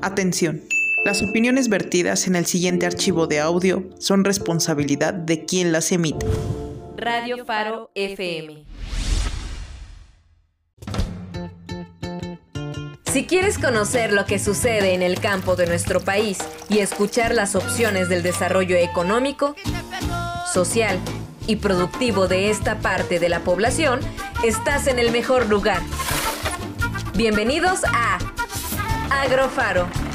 Atención. Las opiniones vertidas en el siguiente archivo de audio son responsabilidad de quien las emite. Radio Faro FM. Si quieres conocer lo que sucede en el campo de nuestro país y escuchar las opciones del desarrollo económico, social y productivo de esta parte de la población, estás en el mejor lugar. Bienvenidos a Agrofaro.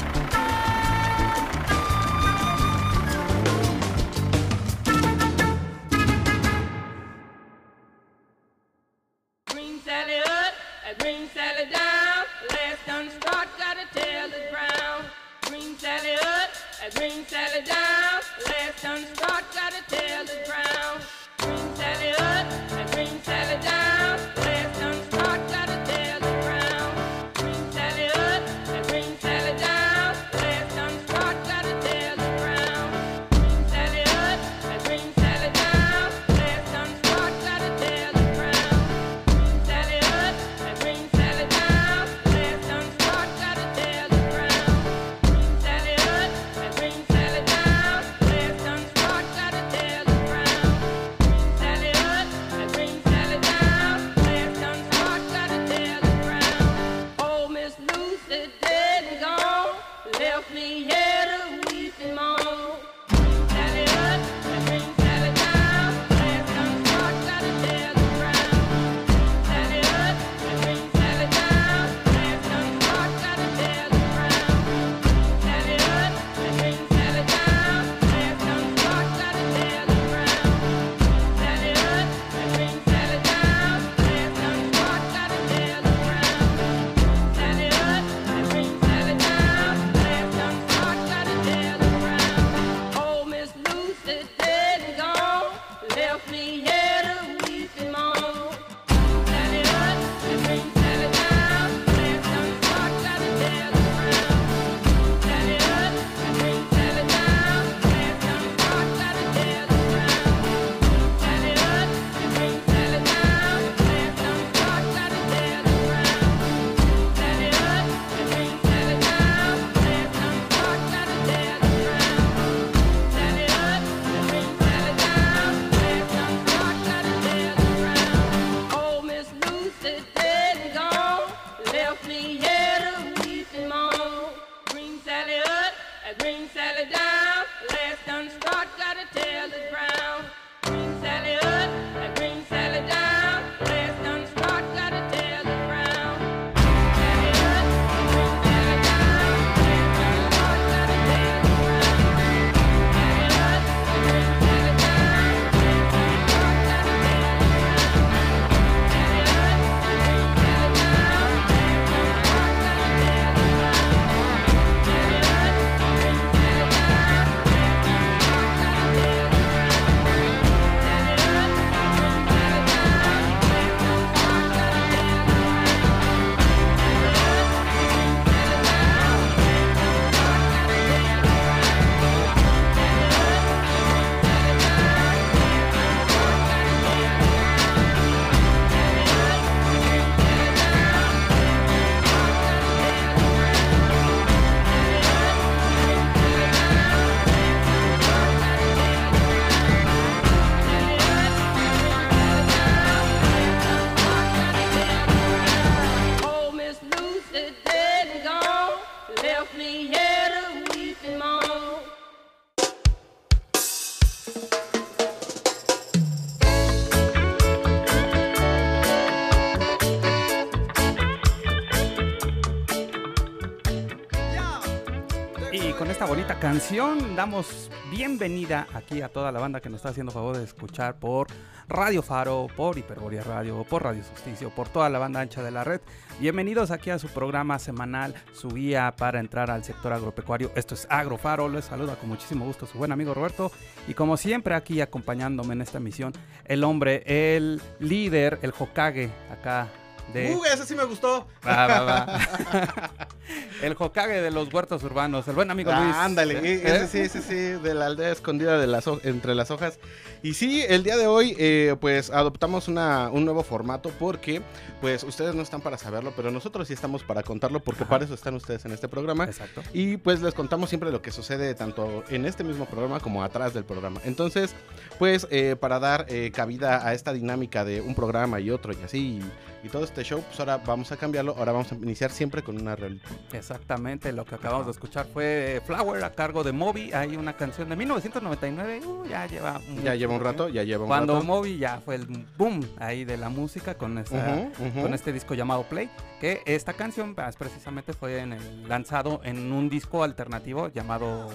damos bienvenida aquí a toda la banda que nos está haciendo favor de escuchar por Radio Faro, por Hiperboria Radio, por Radio Justicio, por toda la banda ancha de la red. Bienvenidos aquí a su programa semanal, su guía para entrar al sector agropecuario. Esto es Agrofaro, les saluda con muchísimo gusto su buen amigo Roberto y como siempre aquí acompañándome en esta misión, el hombre, el líder, el Hokage acá de... Uh, ese sí me gustó. Va, va, va. el Hokage de los huertos urbanos, el buen amigo ah, Ándale, ¿Eh? ese sí, ese sí, de la aldea escondida de las entre las hojas. Y sí, el día de hoy, eh, pues adoptamos una, un nuevo formato porque, pues ustedes no están para saberlo, pero nosotros sí estamos para contarlo porque para eso están ustedes en este programa. Exacto. Y pues les contamos siempre lo que sucede tanto en este mismo programa como atrás del programa. Entonces, pues eh, para dar eh, cabida a esta dinámica de un programa y otro y así, y, todo este show, pues ahora vamos a cambiarlo. Ahora vamos a iniciar siempre con una realidad. Exactamente, lo que acabamos de escuchar fue Flower a cargo de Moby. Hay una canción de 1999, uh, ya lleva un, Ya lleva un rato, ya lleva un Cuando rato. Moby ya fue el boom ahí de la música con, este disco llamado Play. Que esta canción pues, precisamente fue en el- lanzado en un disco alternativo llamado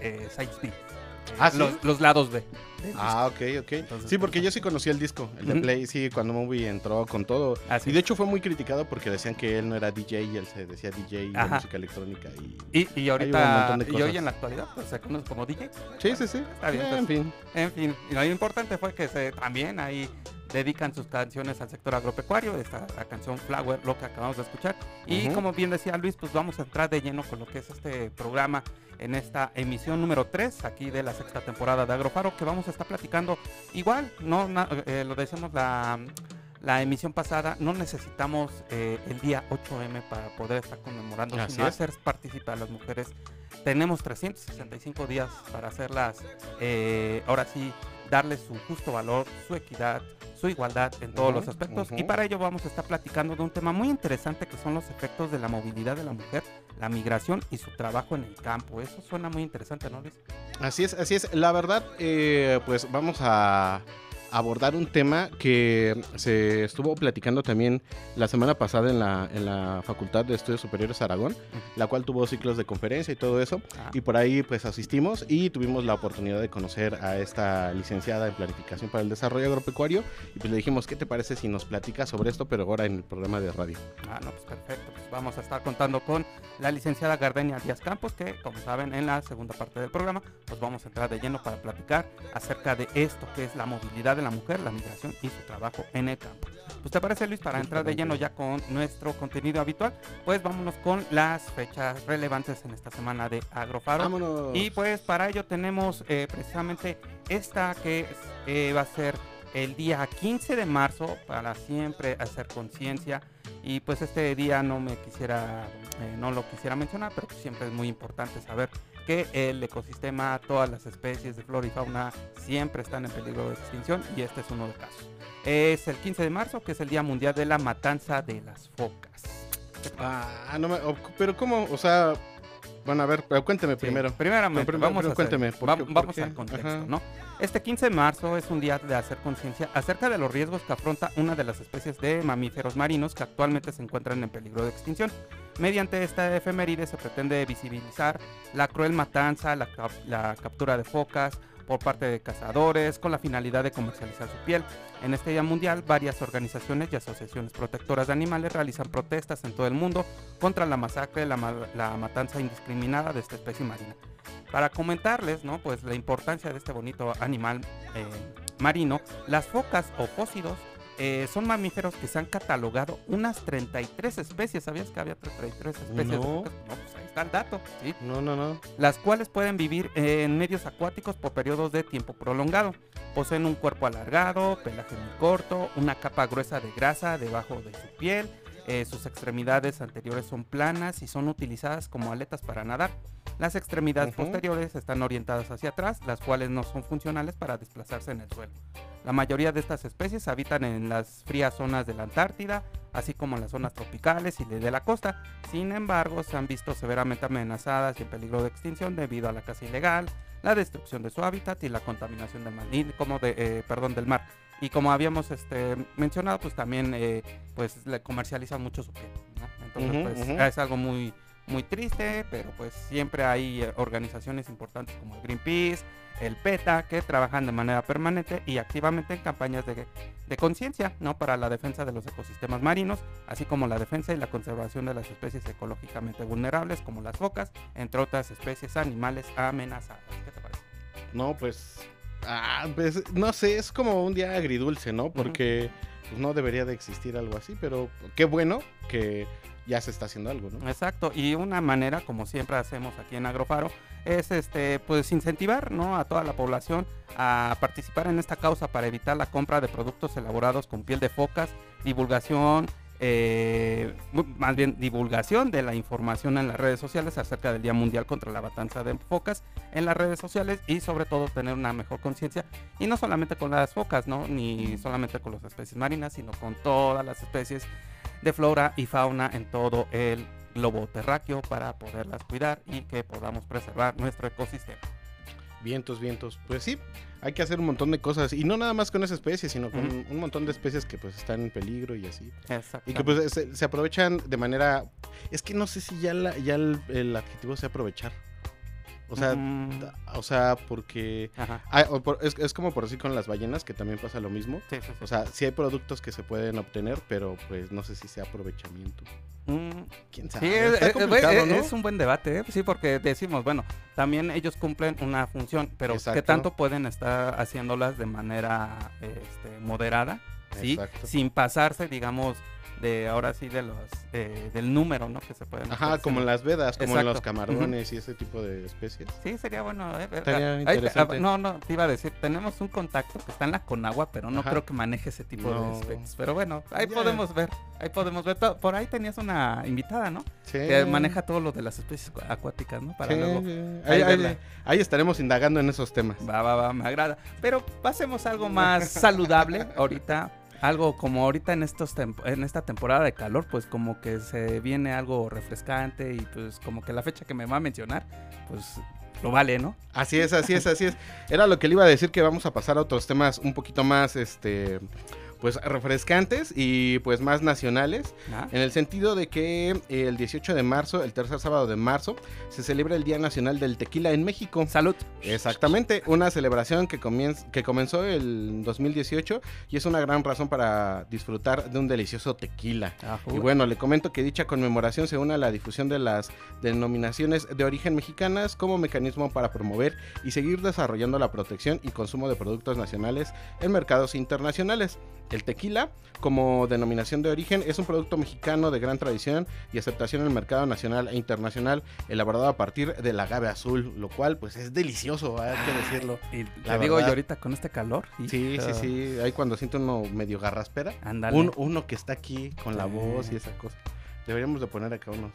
eh, Sides B. ¿Ah, sí? los, los lados B. Ah, ok, ok. Entonces, sí, porque pues, yo sí conocí el disco, el de. Play, sí, cuando Movie entró con todo. Así Y de hecho fue muy criticado porque decían que él no era DJ y él se decía DJ de música electrónica. Y... Y, ahorita, y hoy en la actualidad, pues se conoce como DJ. Sí, sí, sí. Está bien, pues. en fin. En fin, y lo importante fue que se, también ahí dedican sus canciones al sector agropecuario, esta la canción Flower, lo que acabamos de escuchar. Y como bien decía Luis, pues vamos a entrar de lleno con lo que es este programa en esta emisión número 3 aquí de la sexta temporada de Agrofaro, que vamos a estar platicando igual, no na- eh, lo decíamos la, la emisión pasada, no necesitamos eh, el día 8M para poder estar conmemorando, Así sino es. hacer partícipe a las mujeres. Tenemos 365 días para hacerlas, eh, ahora sí, darles su justo valor, su equidad, su igualdad en todos los aspectos. Y para ello vamos a estar platicando de un tema muy interesante que son los efectos de la movilidad de la mujer, la migración y su trabajo en el campo. Eso suena muy interesante, ¿no, Luis? Así es, así es. La verdad, eh, pues vamos a abordar un tema que se estuvo platicando también la semana pasada en la, en la Facultad de Estudios Superiores Aragón, la cual tuvo ciclos de conferencia y todo eso. Ah, Y por ahí pues asistimos y tuvimos la oportunidad de conocer a esta licenciada en Planificación para el Desarrollo Agropecuario. Y pues le dijimos, ¿qué te parece si nos platicas sobre esto, pero ahora en el programa de radio? Ah, no, pues perfecto. Pues vamos a estar contando con la licenciada Gardenia Díaz Campos, que como saben en la segunda parte del programa, pues vamos a entrar de lleno para platicar acerca de esto que es la movilidad de la mujer, la migración y su trabajo en el campo. Pues te parece Luis, para entrar de lleno ya con nuestro contenido habitual, pues vámonos con las fechas relevantes en esta semana de Agrofaro. Vámonos. Y pues para ello tenemos eh, precisamente esta que eh, va a ser el día 15 de marzo para siempre hacer conciencia. Y pues este día no me quisiera, eh, no lo quisiera mencionar, pero siempre es muy importante saber que el ecosistema, todas las especies de flora y fauna siempre están en peligro de extinción y este es uno de casos. Es el 15 de marzo, que es el Día Mundial de la Matanza de las Focas. Ah, no me... Pero ¿cómo? O sea... Bueno, a ver, pero cuénteme Sí, primero. Primeramente, primero- vamos, a cuénteme, ¿por va- qué- por vamos al contexto, Ajá. ¿no? Este 15 de marzo es un día de hacer conciencia acerca de los riesgos que afronta una de las especies de mamíferos marinos que actualmente se encuentran en peligro de extinción. Mediante esta efeméride se pretende visibilizar la cruel matanza, la captura de focas por parte de cazadores con la finalidad de comercializar su piel. En este Día Mundial, varias organizaciones y asociaciones protectoras de animales realizan protestas en todo el mundo contra la masacre, la, la matanza indiscriminada de esta especie marina. Para comentarles, ¿no? Pues la importancia de este bonito animal eh, marino, las focas o fósidos eh, son mamíferos que se han catalogado unas 33 especies. ¿Sabías que había 33 especies No. No, pues ahí está el dato, ¿sí? No, no, no. las cuales pueden vivir en medios acuáticos por periodos de tiempo prolongado. Poseen un cuerpo alargado, pelaje muy corto, una capa gruesa de grasa debajo de su piel, eh, sus extremidades anteriores son planas y son utilizadas como aletas para nadar. Las extremidades posteriores están orientadas hacia atrás, las cuales no son funcionales para desplazarse en el suelo. La mayoría de estas especies habitan en las frías zonas de la Antártida, así como en las zonas tropicales y de la costa. Sin embargo, se han visto severamente amenazadas y en peligro de extinción debido a la caza ilegal, la destrucción de su hábitat y la contaminación del mar, y como de, eh, perdón, del mar. Y como habíamos este, mencionado, pues también eh, pues le comercializan mucho su piel. ¿no? Entonces, pues es algo muy muy triste, pero pues siempre hay eh, organizaciones importantes como el Greenpeace, el PETA, que trabajan de manera permanente y activamente en campañas de, de conciencia, ¿no? Para la defensa de los ecosistemas marinos, así como la defensa y la conservación de las especies ecológicamente vulnerables, como las focas, entre otras especies animales amenazadas. ¿Qué te parece? No, pues, ah, pues, no sé, es como un día agridulce, ¿no? Porque pues, no debería de existir algo así, pero qué bueno que ya se está haciendo algo, ¿no? Exacto, y una manera, como siempre hacemos aquí en Agrofaro, es este, pues incentivar ¿no? a toda la población a participar en esta causa para evitar la compra de productos elaborados con piel de focas, divulgación, eh, más bien divulgación de la información en las redes sociales acerca del Día Mundial contra la Matanza de Focas en las redes sociales y sobre todo tener una mejor conciencia y no solamente con las focas, ¿no? Ni solamente con las especies marinas, sino con todas las especies de flora y fauna en todo el globo terráqueo para poderlas cuidar y que podamos preservar nuestro ecosistema. Vientos, vientos. Pues sí, hay que hacer un montón de cosas. Y no nada más con esa especie, sino con un montón de especies que pues están en peligro y así. Exacto. Y que pues se, se aprovechan de manera... Es que no sé si ya, la- ya el, el adjetivo sea aprovechar. O sea, Mm, o sea, porque... o por- es, es como por así con las ballenas, que también pasa lo mismo. Sí, sí, sí. O sea, sí hay productos que se pueden obtener, pero pues no sé si sea aprovechamiento. Mm, ¿Quién sabe? Sí, es, Está es- un buen debate, ¿eh? sí, porque decimos, bueno, también ellos cumplen una función, pero ¿qué Exacto. tanto pueden estar haciéndolas de manera este, moderada? ¿sí? Exacto. Sin pasarse, digamos, de ahora sí de los eh, del número, ¿no? Que se pueden Ajá, hacer, como en las vedas, como en los camarones y ese tipo de especies. Sí, sería bueno. eh, Estaría interesante. no, no, te iba a decir, tenemos un contacto que está en la Conagua, pero no Ajá. creo que maneje ese tipo No. de aspectos. Pero bueno, ahí podemos ver, ahí podemos ver. To- Por ahí tenías una invitada, ¿no? Sí. Que maneja todo lo de las especies cu- acuáticas, ¿no? Para Sí, luego. ahí ahí estaremos indagando en esos temas. Va, va, va, me agrada. Pero pasemos a algo más saludable ahorita. Algo como ahorita en estos en esta temporada de calor, pues como que se viene algo refrescante y pues como que la fecha que me va a mencionar, pues lo vale, ¿no? Así es, así es, así es. Era lo que le iba a decir que vamos a pasar a otros temas un poquito más, este, pues refrescantes y pues más nacionales. Ah, En el sentido de que eh, el 18 de marzo, el tercer sábado de marzo, se celebra el Día Nacional del Tequila en México. Salud. Exactamente, una celebración que, comienz- que comenzó el 2018 y es una gran razón para disfrutar de un delicioso tequila. Ajú. Y bueno, le comento que dicha conmemoración se une a la difusión de las denominaciones de origen mexicanas como mecanismo para promover y seguir desarrollando la protección y consumo de productos nacionales en mercados internacionales. El tequila, como denominación de origen, es un producto mexicano de gran tradición y aceptación en el mercado nacional e internacional, elaborado a partir del agave azul, lo cual pues es delicioso, hay que decirlo. Y La te digo yo ahorita con este calor. Sí, sí, sí, ahí cuando siento uno medio garraspera, Ándale. un- uno que está aquí con la voz y esa cosa. Deberíamos de poner acá unos.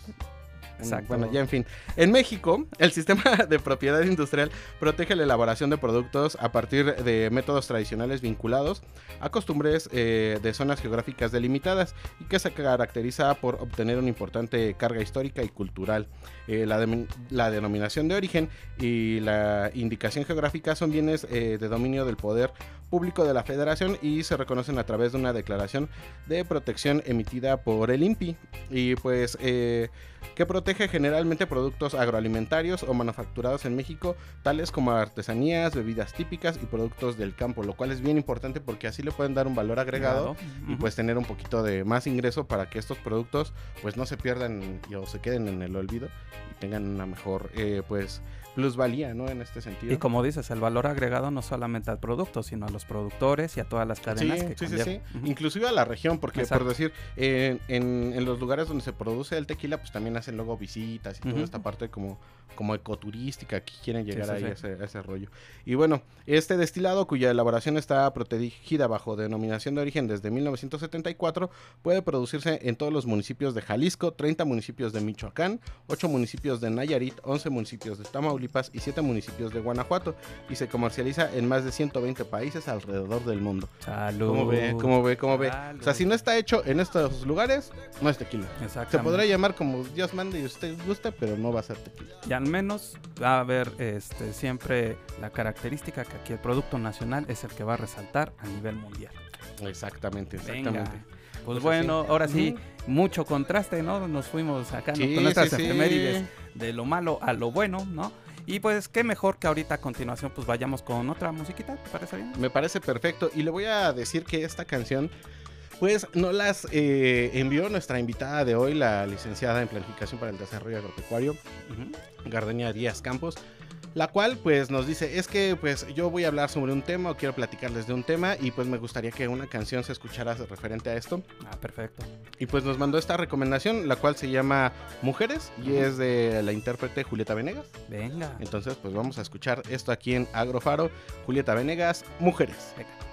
Exacto. Bueno, ya en fin. En México, el sistema de propiedad industrial protege la elaboración de productos a partir de métodos tradicionales vinculados a costumbres eh, de zonas geográficas delimitadas y que se caracteriza por obtener una importante carga histórica y cultural. Eh, la, la denominación de origen y la indicación geográfica son bienes eh, de dominio del poder público de la federación y se reconocen a través de una declaración de protección emitida por el INPI y pues eh, que protege generalmente productos agroalimentarios o manufacturados en México tales como artesanías, bebidas típicas y productos del campo, lo cual es bien importante porque así le pueden dar un valor agregado y pues tener un poquito de más ingreso para que estos productos pues no se pierdan y- o se queden en el olvido y tengan una mejor eh, pues plusvalía, ¿no? En este sentido. Y como dices, el valor agregado no solamente al producto, sino a los productores y a todas las cadenas Sí, que sí, sí, sí. Ujú. Inclusive a la región, porque Exacto. por decir, en, en- en los lugares donde se produce el tequila, pues también hacen luego visitas y toda esta parte como, como ecoturística, que quieren llegar sí, ahí. A, ese, a ese rollo. Y bueno, este destilado, cuya elaboración está protegida bajo denominación de origen desde 1974, puede producirse en todos los municipios de Jalisco, 30 municipios de Michoacán, 8 municipios de Nayarit, 11 municipios de Tamaulipas y 7 municipios de Guanajuato, y se comercializa en más de 120 países alrededor del mundo. Salud. ¿Cómo ve? ¿Cómo ve? ¿Cómo ve? O sea, si no está hecho en estos lugares, no es tequila. Se Exactamente. podrá llamar como Dios mande y usted guste, pero no va a ser tequila. Y al menos va a haber este, siempre la característica que aquí el producto nacional es el que va a resaltar a nivel mundial. Exactamente, Venga. exactamente. Pues, Pues bueno, así. ahora sí, mucho contraste, ¿no? Nos fuimos acá con nuestras sí, sí. efemérides de lo malo a lo bueno, ¿no? Y pues qué mejor que ahorita a continuación pues vayamos con otra musiquita, ¿te parece bien? Me parece perfecto. Y le voy a decir que esta canción, pues, no las eh, envió nuestra invitada de hoy, la licenciada en Planificación para el Desarrollo Agropecuario, Ujú. Gardenia Díaz Campos. La cual pues nos dice, es que pues yo voy a hablar sobre un tema o quiero platicarles de un tema y pues me gustaría que una canción se escuchara referente a esto. Ah, perfecto. Y pues nos mandó esta recomendación, la cual se llama Mujeres y es de la intérprete Julieta Venegas. Venga. Entonces pues vamos a escuchar esto aquí en Agrofaro, Julieta Venegas, Mujeres. Venga.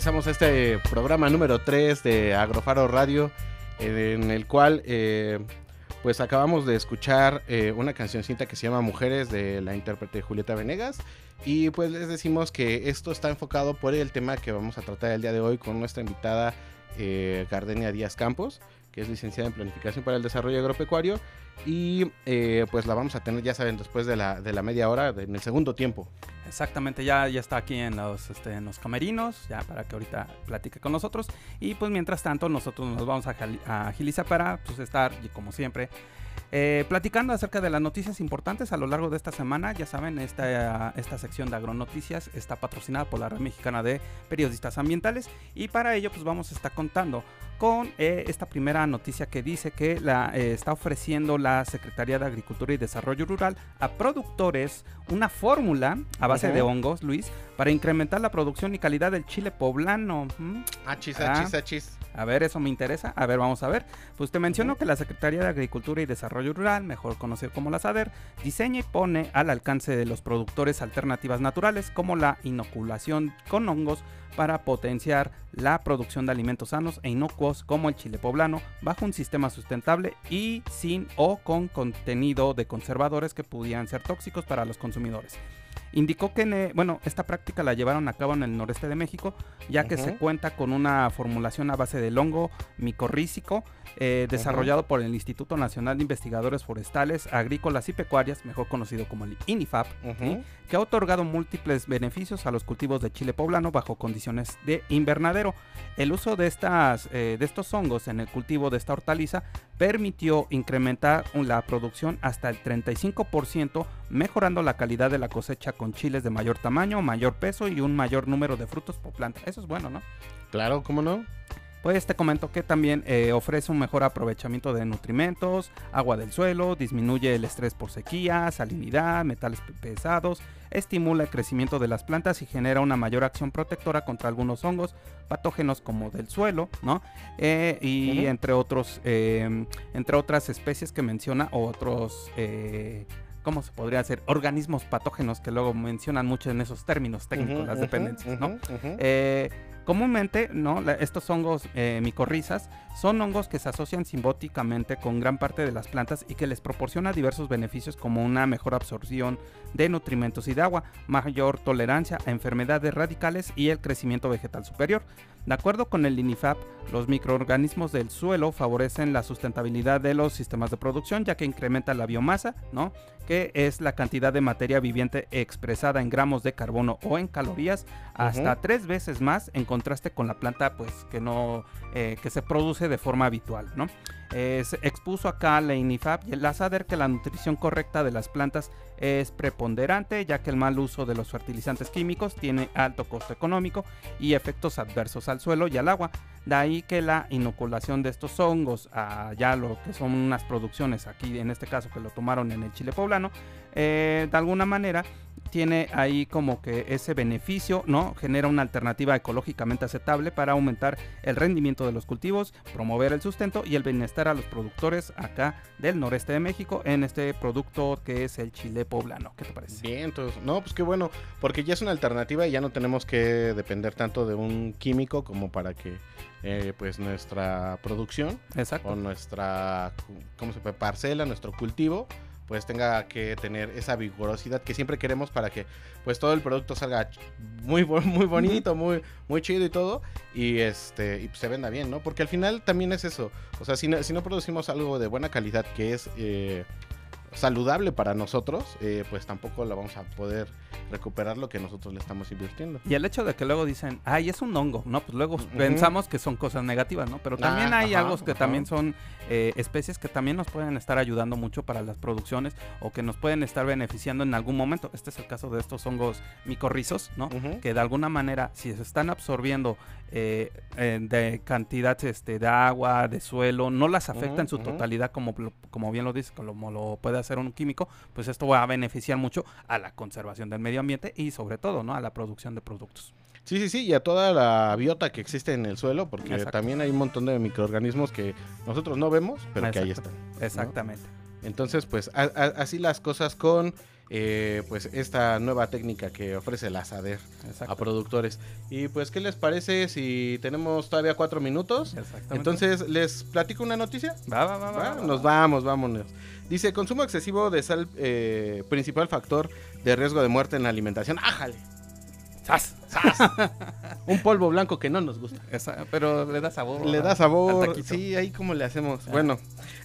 Regresamos a este programa número 3 de Agrofaro Radio, eh, en el cual eh, pues acabamos de escuchar eh, una cancioncita que se llama Mujeres de la intérprete Julieta Venegas. Y pues les decimos que esto está enfocado por el tema que vamos a tratar el día de hoy con nuestra invitada eh, Gardenia Díaz Campos, que es licenciada en Planificación para el Desarrollo Agropecuario. Y eh, pues la vamos a tener, ya saben, después de la, de la media hora, en el segundo tiempo. Exactamente, ya, ya está aquí en los, este, en los camerinos, ya para que ahorita platique con nosotros. Y pues mientras tanto, nosotros nos vamos a, a agilizar para pues, estar, como siempre, eh, platicando acerca de las noticias importantes a lo largo de esta semana. Ya saben, esta, esta sección de agronoticias está patrocinada por la Red Mexicana de Periodistas Ambientales. Y para ello, pues vamos a estar contando con eh, esta primera noticia que dice que la, eh, está ofreciendo la Secretaría de Agricultura y Desarrollo Rural a productores una fórmula a base de hongos, Luis, para incrementar la producción y calidad del chile poblano. ¿Mm? Achis, Ah. achis, achis. A ver, eso me interesa. A ver, vamos a ver. Pues te menciono que la Secretaría de Agricultura y Desarrollo Rural, mejor conocido como la SADER, diseña y pone al alcance de los productores alternativas naturales como la inoculación con hongos para potenciar la producción de alimentos sanos e inocuos como el chile poblano bajo un sistema sustentable y sin o con contenido de conservadores que pudieran ser tóxicos para los consumidores. Indicó que, en, bueno, esta práctica la llevaron a cabo en el noreste de México, ya que se cuenta con una formulación a base del hongo micorrícico, eh, desarrollado por el Instituto Nacional de Investigadores Forestales, Agrícolas y Pecuarias, mejor conocido como el INIFAP, que ha otorgado múltiples beneficios a los cultivos de chile poblano bajo condiciones de invernadero. El uso de, estas, eh, de estos hongos en el cultivo de esta hortaliza permitió incrementar la producción hasta el 35%, mejorando la calidad de la cosecha con chiles de mayor tamaño, mayor peso y un mayor número de frutos por planta. Eso es bueno, ¿no? Claro, ¿cómo no? Pues te comento que también eh, ofrece un mejor aprovechamiento de nutrimentos, agua del suelo, disminuye el estrés por sequía, salinidad, metales pe- pesados, estimula el crecimiento de las plantas y genera una mayor acción protectora contra algunos hongos patógenos como del suelo, ¿no? Eh, y entre otros, eh, entre otras especies que menciona o otros eh, ¿Cómo se podría hacer? Organismos patógenos que luego mencionan mucho en esos términos técnicos, las dependencias, ¿no? Eh, comúnmente, ¿no? La- estos hongos eh, micorrizas son hongos que se asocian simbóticamente con gran parte de las plantas y que les proporciona diversos beneficios como una mejor absorción de nutrimentos y de agua, mayor tolerancia a enfermedades radicales y el crecimiento vegetal superior. De acuerdo con el INIFAP, los microorganismos del suelo favorecen la sustentabilidad de los sistemas de producción ya que incrementa la biomasa, ¿no? que es la cantidad de materia viviente expresada en gramos de carbono o en calorías hasta tres veces más en contraste con la planta pues que no eh, que se produce de forma habitual no Eh, se expuso acá la INIFAP y la SADER que la nutrición correcta de las plantas es preponderante ya que el mal uso de los fertilizantes químicos tiene alto costo económico y efectos adversos al suelo y al agua. De ahí que la inoculación de estos hongos a ya lo que son unas producciones aquí en este caso que lo tomaron en el chile poblano eh, de alguna manera tiene ahí como que ese beneficio, ¿no? Genera una alternativa ecológicamente aceptable para aumentar el rendimiento de los cultivos, promover el sustento y el bienestar a los productores acá del noreste de México en este producto que es el chile poblano. ¿Qué te parece? Bien, entonces, no, pues qué bueno, porque ya es una alternativa y ya no tenemos que depender tanto de un químico como para que eh, pues nuestra producción Exacto. o nuestra, ¿cómo se puede? Parcela, nuestro cultivo, pues tenga que tener esa vigorosidad que siempre queremos para que pues todo el producto salga muy, muy bonito, muy, muy chido y todo, y este, y pues, se venda bien, ¿no? Porque al final también es eso, o sea, si no, si no producimos algo de buena calidad que es eh, saludable para nosotros, eh, pues tampoco la vamos a poder recuperar lo que nosotros le estamos invirtiendo. Y el hecho de que luego dicen, ay, es un hongo, ¿no? Pues luego pensamos que son cosas negativas, ¿no? Pero también Ah, hay ajá, algo que ajá. también son eh, especies que también nos pueden estar ayudando mucho para las producciones o que nos pueden estar beneficiando en algún momento. Este es el caso de estos hongos micorrizos, ¿no? Que de alguna manera, si se están absorbiendo eh, de cantidad este, de agua, de suelo, no las afecta en su totalidad como, como bien lo dice, como lo puede hacer un químico, pues esto va a beneficiar mucho a la conservación del medio ambiente y sobre todo, ¿no? A la producción de productos. Sí, sí, sí, y a toda la biota que existe en el suelo, porque Exacto. también hay un montón de microorganismos que nosotros no vemos, pero que ahí están. Exactamente. Entonces, pues a- a- así las cosas con eh, pues esta nueva técnica que ofrece la SADER Exacto. a productores. Y pues, ¿qué les parece si tenemos todavía cuatro minutos? Entonces, ¿les platico una noticia? va, va, va, va, Nos va. vamos, vámonos. Dice, consumo excesivo de sal, eh, principal factor de riesgo de muerte en la alimentación. ¡Ájale! ¡Zas! Un polvo blanco que no nos gusta. Esa- pero le da sabor. Le da sabor. Sí, ahí como le hacemos. Ah. Bueno,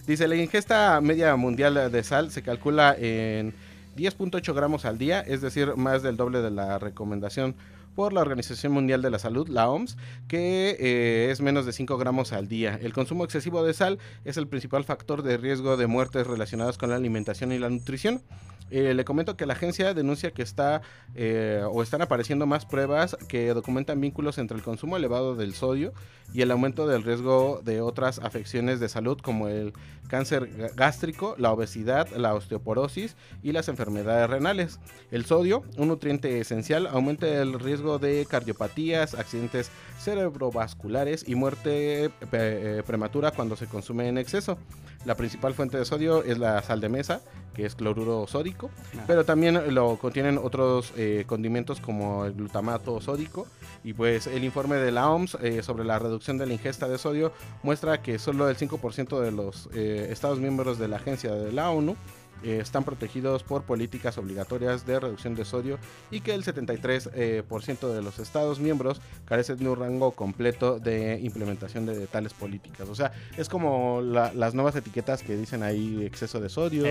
dice, la ingesta media mundial de sal se calcula en 10.8 gramos al día, es decir, más del doble de la recomendación por la Organización Mundial de la Salud, la OMS, que eh, es menos de 5 gramos al día. El consumo excesivo de sal es el principal factor de riesgo de muertes relacionadas con la alimentación y la nutrición. Eh, le comento que la agencia denuncia que está eh, o están apareciendo más pruebas que documentan vínculos entre el consumo elevado del sodio y el aumento del riesgo de otras afecciones de salud como el cáncer gá- gástrico, la obesidad, la osteoporosis y las enfermedades renales. El sodio, un nutriente esencial, aumenta el riesgo de cardiopatías, accidentes cerebrovasculares y muerte eh, prematura cuando se consume en exceso. La principal fuente de sodio es la sal de mesa, que es cloruro sódico, Ah. pero también lo contienen otros eh, condimentos como el glutamato sódico. Y pues el informe de la OMS eh, sobre la reducción de la ingesta de sodio muestra que solo el 5% de los eh, Estados miembros de la agencia de la ONU eh, están protegidos por políticas obligatorias de reducción de sodio y que el 73% eh, por ciento de los Estados miembros carecen de un rango completo de implementación de tales políticas. O sea, es como la- las nuevas etiquetas que dicen ahí exceso de sodio,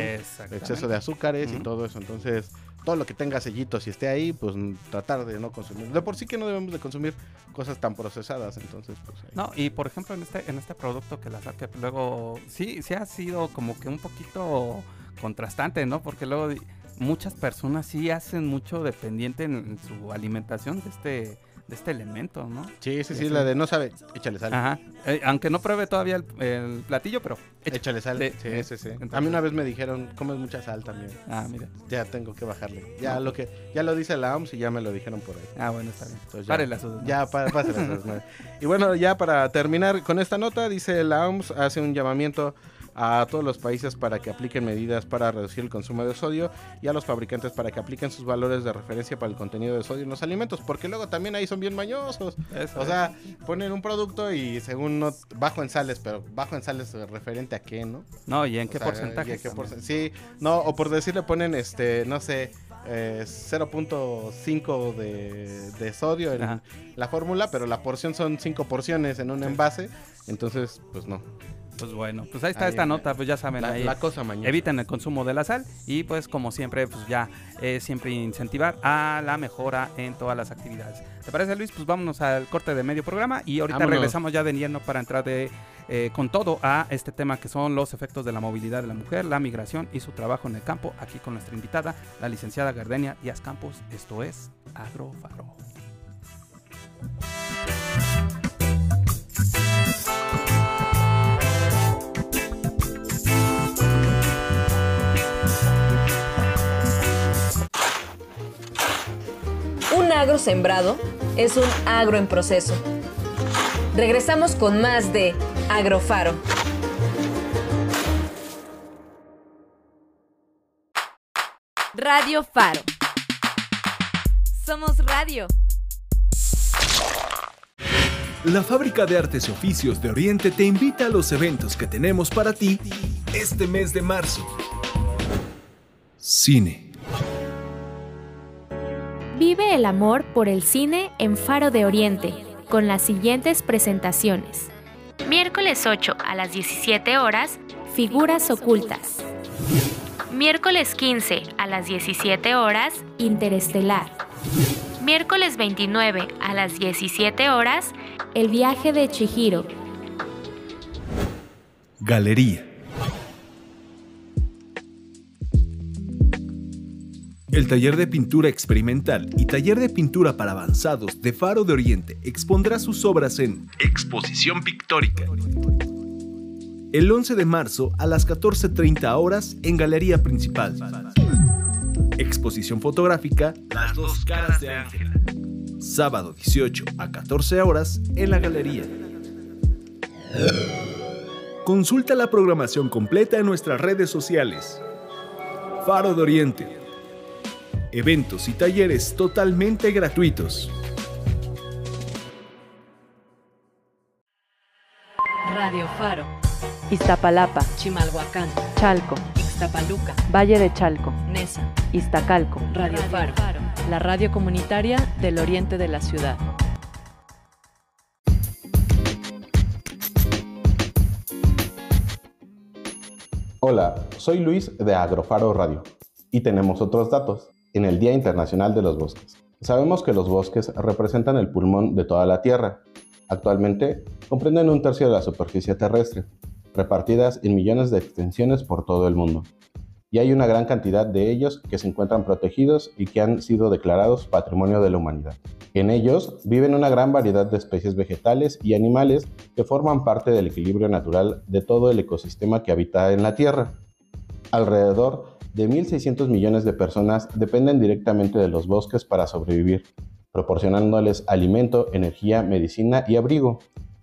exceso de azúcares y todo eso. Entonces, todo lo que tenga sellitos y esté ahí, pues tratar de no consumir. De por sí que no debemos de consumir cosas tan procesadas, entonces, pues ahí. No, y por ejemplo en este, en este producto que la que luego sí, sí ha sido como que un poquito contrastante, ¿no? Porque luego muchas personas sí hacen mucho dependiente en, en su alimentación de este, de este elemento, ¿no? Sí, sí, sí, la de no sabe, échale sal. Ajá. Eh, aunque no pruebe todavía el, el platillo, pero echa- Échale sal. de- sí, sí, sí. A mí una vez me dijeron, comes mucha sal también. Ah, mira. Ya tengo que bajarle. Ya No, lo que ya lo dice la OMS y ya me lo dijeron por ahí. Ah, bueno, está bien. Entonces ya- Párele a sus- Ya, pásale a sus. Y bueno, ya para terminar con esta nota, dice la OMS hace un llamamiento a todos los países para que apliquen medidas para reducir el consumo de sodio y a los fabricantes para que apliquen sus valores de referencia para el contenido de sodio en los alimentos, porque luego también ahí son bien mañosos. Eso O es. sea, ponen un producto y según no bajo en sales, pero bajo en sales referente a qué, ¿no? No, ¿y en O qué sea, porcentaje? qué porce- Sí, no, o por decirle ponen este, no sé, eh, 0.5 de, de sodio en Ajá. la fórmula, pero la porción son 5 porciones en un envase, entonces, pues no. Pues bueno, pues ahí está Ahí esta nota, pues ya saben, La, ahí. la cosa mañana. Eviten el consumo de la sal y pues como siempre pues ya eh, siempre incentivar a la mejora en todas las actividades. ¿Te parece Luis? Pues vámonos al corte de medio programa y ahorita Vámonos. regresamos ya de lleno para entrar de, eh, con todo a este tema que son los efectos de la movilidad de la mujer, la migración y su trabajo en el campo, aquí con nuestra invitada, la licenciada Gardenia Díaz Campos. Esto es Agrofaro. Agro sembrado es un agro en proceso. Regresamos con más de Agrofaro. Radio Faro. Somos radio. La Fábrica de Artes y Oficios de Oriente te invita a los eventos que tenemos para ti este mes de marzo. Cine. Vive el amor por el cine en Faro de Oriente, con las siguientes presentaciones. Miércoles 8 a las 17 horas, Figuras Ocultas. Miércoles 15 a las 17 horas, Interestelar. Miércoles 29 a las 17 horas, El viaje de Chihiro. Galería. El taller de pintura experimental y taller de pintura para avanzados de Faro de Oriente expondrá sus obras en Exposición Pictórica. El 11 de marzo a las 14.30 horas en Galería Principal. Exposición fotográfica Las dos caras de Ángela. Sábado 18 a 14 horas en la Galería. Consulta la programación completa en nuestras redes sociales. Faro de Oriente. Eventos y talleres totalmente gratuitos. Radio Faro, Iztapalapa, Chimalhuacán, Chalco, Ixtapaluca, Valle de Chalco, Nesa, Iztacalco. Radio Faro, la radio comunitaria del oriente de la ciudad. Hola, soy Luis de Agrofaro Radio y tenemos otros datos en el Día Internacional de los Bosques. Sabemos que los bosques representan el pulmón de toda la Tierra. Actualmente comprenden un tercio de la superficie terrestre, repartidas en millones de extensiones por todo el mundo. Y hay una gran cantidad de ellos que se encuentran protegidos y que han sido declarados Patrimonio de la Humanidad. En ellos viven una gran variedad de especies vegetales y animales que forman parte del equilibrio natural de todo el ecosistema que habita en la Tierra. Alrededor de 1.600 millones de personas dependen directamente de los bosques para sobrevivir, proporcionándoles alimento, energía, medicina y abrigo.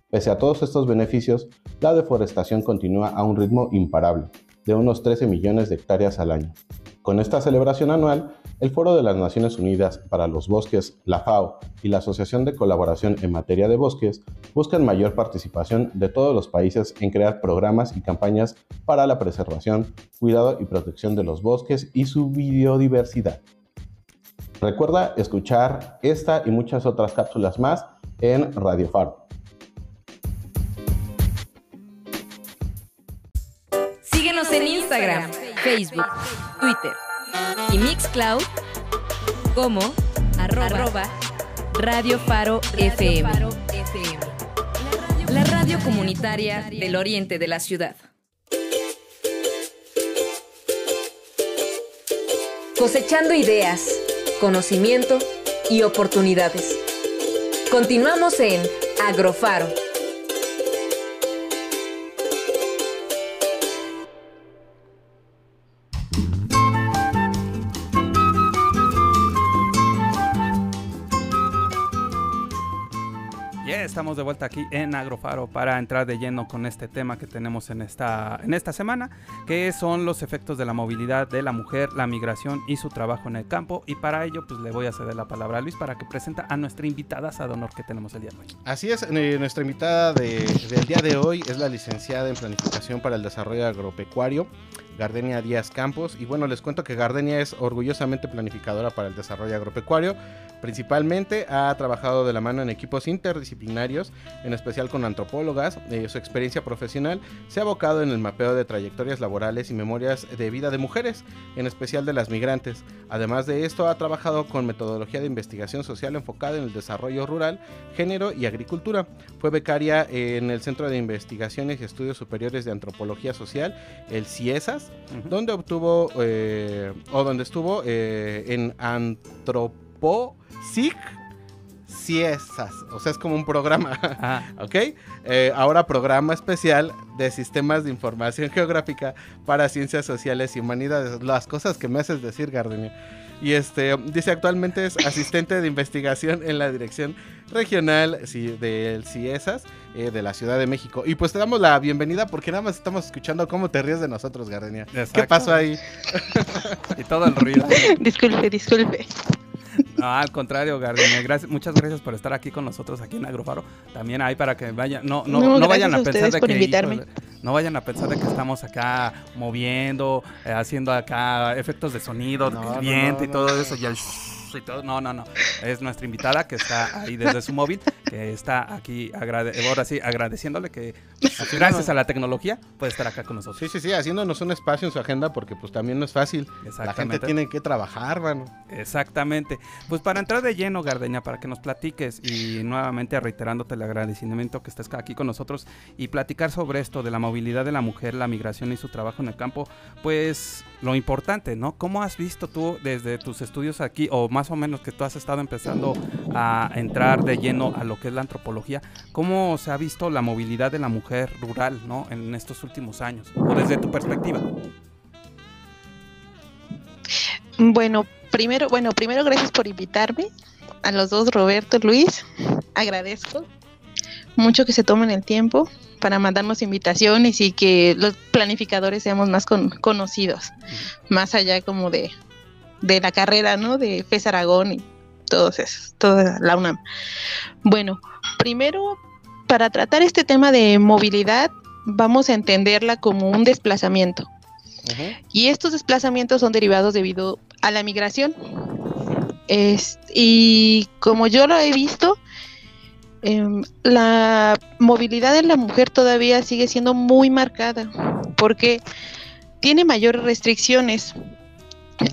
Pese a todos estos beneficios, la deforestación continúa a un ritmo imparable, de unos 13 millones de hectáreas al año. Con esta celebración anual, el Foro de las Naciones Unidas para los Bosques, la FAO y la Asociación de Colaboración en Materia de Bosques buscan mayor participación de todos los países en crear programas y campañas para la preservación, cuidado y protección de los bosques y su biodiversidad. Recuerda escuchar esta y muchas otras cápsulas más en Radio Faro. Síguenos en Instagram, Facebook, Twitter y Mixcloud como arroba, Radio Faro FM. La radio comunitaria del oriente de la ciudad. Cosechando ideas, conocimiento y oportunidades. Continuamos en Agrofaro. De vuelta aquí en Agrofaro para entrar de lleno con este tema que tenemos en esta, en esta semana, que son los efectos de la movilidad de la mujer, la migración y su trabajo en el campo. Y para ello, pues le voy a ceder la palabra a Luis para que presenta a nuestra invitada a honor que tenemos el día de hoy. Así es, eh, nuestra invitada de- del día de hoy es la licenciada en Planificación para el Desarrollo Agropecuario, Gardenia Díaz Campos. Y bueno, les cuento que Gardenia es orgullosamente planificadora para el desarrollo agropecuario. Principalmente ha trabajado de la mano en equipos interdisciplinarios, en especial con antropólogas. Eh, su experiencia profesional se ha abocado en el mapeo de trayectorias laborales y memorias de vida de mujeres, en especial de las migrantes. Además de esto, ha trabajado con metodología de investigación social enfocada en el desarrollo rural, género y agricultura. Fue becaria en el Centro de Investigaciones y Estudios Superiores de Antropología Social, el CIESAS, donde obtuvo eh, o donde estuvo eh, en Antroposic CIESAS, o sea, es como un programa, ¿ok? Eh, ahora programa especial de sistemas de información geográfica para ciencias sociales y humanidades. Las cosas que me haces decir, Gardenia. Y este, dice actualmente es asistente de investigación en la dirección regional sí, del CIESAS eh, de la Ciudad de México. Y pues te damos la bienvenida porque nada más estamos escuchando cómo te ríes de nosotros, Gardenia. ¿Qué pasó ahí? y todo el ruido. disculpe, disculpe. No, al contrario, Gardenia, gracias, muchas gracias por estar aquí con nosotros aquí en Agrofaro. También hay para que vayan, no, no, No, no, vayan a a pensar de que invitarme. no vayan a pensar de que estamos acá moviendo, eh, haciendo acá efectos de sonido, No, el viento no, y todo no. eso y el y todo. No, no, no. Es nuestra invitada que está ahí desde su móvil, que está aquí agrade- ahora sí agradeciéndole que pues, gracias a la tecnología puede estar acá con nosotros. Sí, sí, sí, haciéndonos un espacio en su agenda porque pues también no es fácil. La gente tiene que trabajar, mano. Exactamente. Pues para entrar de lleno, Gardeña, para que nos platiques y nuevamente reiterándote el agradecimiento que estés aquí con nosotros y platicar sobre esto de la movilidad de la mujer, la migración y su trabajo en el campo, pues lo importante, ¿no? ¿Cómo has visto tú desde tus estudios aquí o más o menos que tú has estado empezando a entrar de lleno a lo que es la antropología? ¿Cómo se ha visto la movilidad de la mujer rural, ¿no? En estos últimos años o desde tu perspectiva. Bueno, primero, bueno, primero gracias por invitarme a los dos, Roberto, Luis. Agradezco mucho que se tomen el tiempo para mandarnos invitaciones y que los planificadores seamos más con- conocidos, más allá como de, de la carrera, ¿no? De FES Aragón y todos esos, toda la UNAM. Bueno, primero, para tratar este tema de movilidad, vamos a entenderla como un desplazamiento. Y estos desplazamientos son derivados debido a la migración. Es- y como yo lo he visto, em, la movilidad de la mujer todavía sigue siendo muy marcada porque tiene mayores restricciones.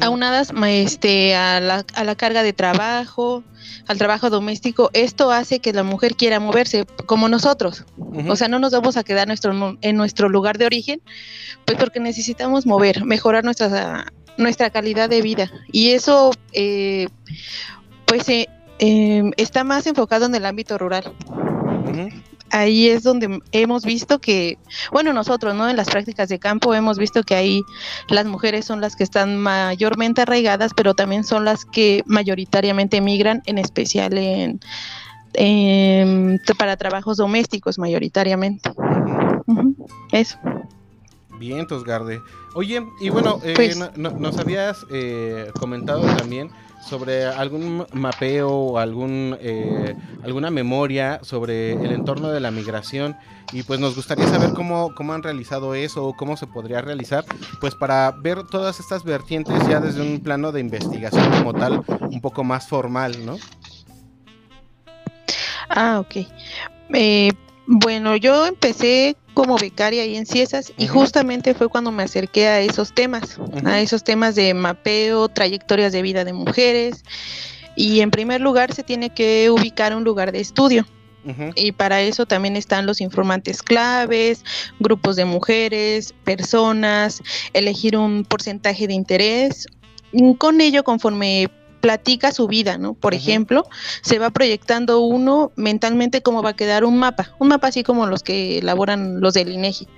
Aunadas este, a, la, a la carga de trabajo, al trabajo doméstico, esto hace que la mujer quiera moverse como nosotros. O sea, no nos vamos a quedar nuestro, nu- en nuestro lugar de origen, pues porque necesitamos mover, mejorar nuestra, nuestra calidad de vida. Y eso, eh, pues, eh, eh, está más enfocado en el ámbito rural. Ahí es donde hemos visto que, bueno, nosotros, ¿no? En las prácticas de campo hemos visto que ahí las mujeres son las que están mayormente arraigadas, pero también son las que mayoritariamente emigran, en especial en, en- para trabajos domésticos, mayoritariamente. Eso. Bien, Tosgarde. Oye, y bueno, eh, Pues- no- no- nos habías eh, comentado también sobre algún mapeo o algún, eh, alguna memoria sobre el entorno de la migración y pues nos gustaría saber cómo, cómo han realizado eso o cómo se podría realizar, pues para ver todas estas vertientes ya desde un plano de investigación como tal, un poco más formal, ¿no? Ah, ok. Eh, bueno, yo empecé como becaria ahí en Ciesas y justamente fue cuando me acerqué a esos temas, a esos temas de mapeo, trayectorias de vida de mujeres y en primer lugar se tiene que ubicar un lugar de estudio. Y para eso también están los informantes claves, grupos de mujeres, personas, elegir un porcentaje de interés. Con ello, conforme platica su vida, ¿no? Por ejemplo, se va proyectando uno mentalmente cómo va a quedar un mapa, un mapa así como los que elaboran los del INEGI.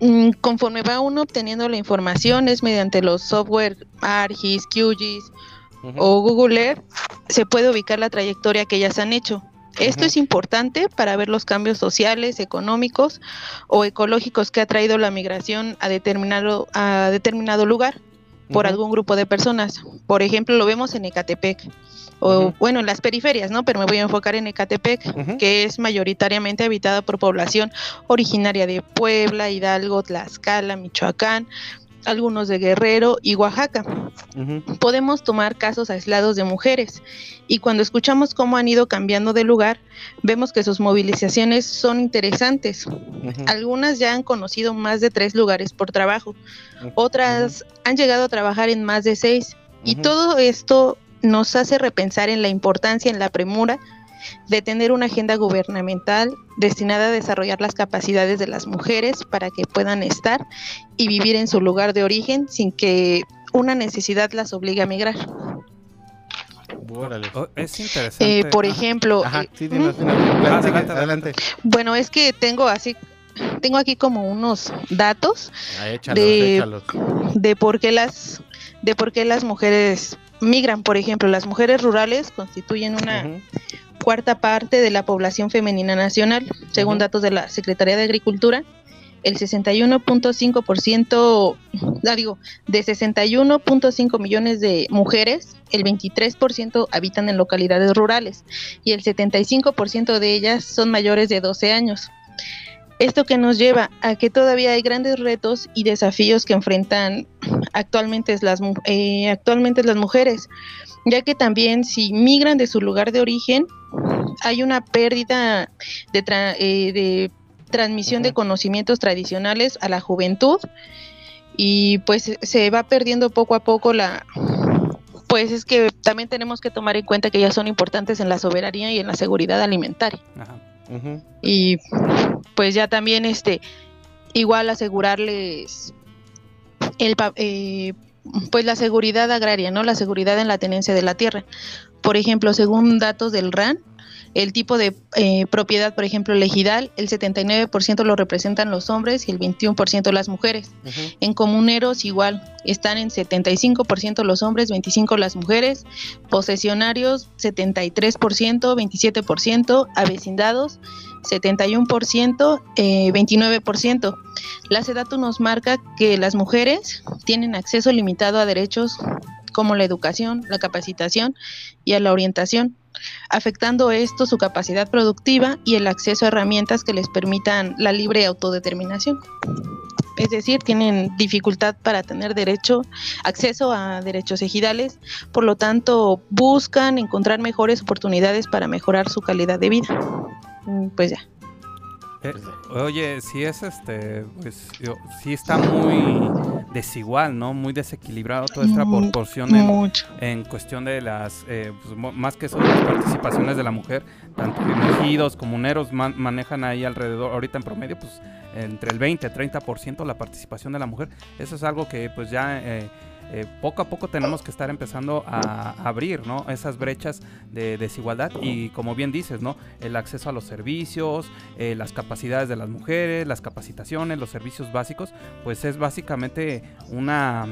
Mm, Conforme va uno obteniendo la información es mediante los software ARGIS, QGIS o Google Earth, se puede ubicar la trayectoria que ellas han hecho. Esto es importante para ver los cambios sociales, económicos o ecológicos que ha traído la migración a determinado, a determinado lugar por algún grupo de personas. Por ejemplo, lo vemos en Ecatepec o bueno, en las periferias, ¿no? Pero me voy a enfocar en Ecatepec, que es mayoritariamente habitada por población originaria de Puebla, Hidalgo, Tlaxcala, Michoacán, algunos de Guerrero y Oaxaca. Podemos tomar casos aislados de mujeres y cuando escuchamos cómo han ido cambiando de lugar, vemos que sus movilizaciones son interesantes. Algunas ya han conocido más de tres lugares por trabajo, otras han llegado a trabajar en más de seis y todo esto nos hace repensar en la importancia, en la premura de tener una agenda gubernamental destinada a desarrollar las capacidades de las mujeres para que puedan estar y vivir en su lugar de origen sin que una necesidad las obligue a migrar. Oh, Es interesante. Eh, por Ah, ejemplo, Ajá, eh, sí, dinos, dinos. Adelante, adelante. bueno, es que tengo así, tengo aquí como unos datos Ah, échalos, de, échalos. de por qué las de por qué las mujeres migran. Por ejemplo, las mujeres rurales constituyen una cuarta parte de la población femenina nacional, según datos de la Secretaría de Agricultura. El 61.5%, la digo, de 61.5 millones de mujeres, el 23% habitan en localidades rurales y el 75% de ellas son mayores de 12 años. Esto que nos lleva a que todavía hay grandes retos y desafíos que enfrentan actualmente las, eh, actualmente las mujeres, ya que también si migran de su lugar de origen, hay una pérdida de, tra- eh, de transmisión de conocimientos tradicionales a la juventud y pues se va perdiendo poco a poco la... Pues es que también tenemos que tomar en cuenta que ellas son importantes en la soberanía y en la seguridad alimentaria. Y pues ya también este igual asegurarles el pa- eh, pues la seguridad agraria no la seguridad en la tenencia de la tierra por ejemplo según datos del RAN el tipo de eh, propiedad por ejemplo el ejidal el 79% lo representan los hombres y el 21% las mujeres en comuneros igual están en 75% los hombres, 25% las mujeres, posesionarios 73%, 27%, avecindados 71%, eh, 29%. La SEDATU nos marca que las mujeres tienen acceso limitado a derechos como la educación, la capacitación y a la orientación, afectando esto su capacidad productiva y el acceso a herramientas que les permitan la libre autodeterminación es decir, tienen dificultad para tener derecho, acceso a derechos ejidales, por lo tanto buscan encontrar mejores oportunidades para mejorar su calidad de vida. Mm, Pues ya. Eh, oye, sí es este, pues yo- sí está muy desigual, ¿no? Muy desequilibrado toda esta proporción en, en cuestión de las, eh, pues, más que eso, de las participaciones de la mujer, tanto ejidos, comuneros man- manejan ahí alrededor, ahorita en promedio, pues entre el 20 y 30% la participación de la mujer. Eso es algo que pues ya... eh, eh, poco a poco tenemos que estar empezando a abrir, ¿no? Esas brechas de desigualdad y como bien dices, ¿no? El acceso a los servicios, eh, las capacidades de las mujeres, las capacitaciones, los servicios básicos, pues es básicamente una,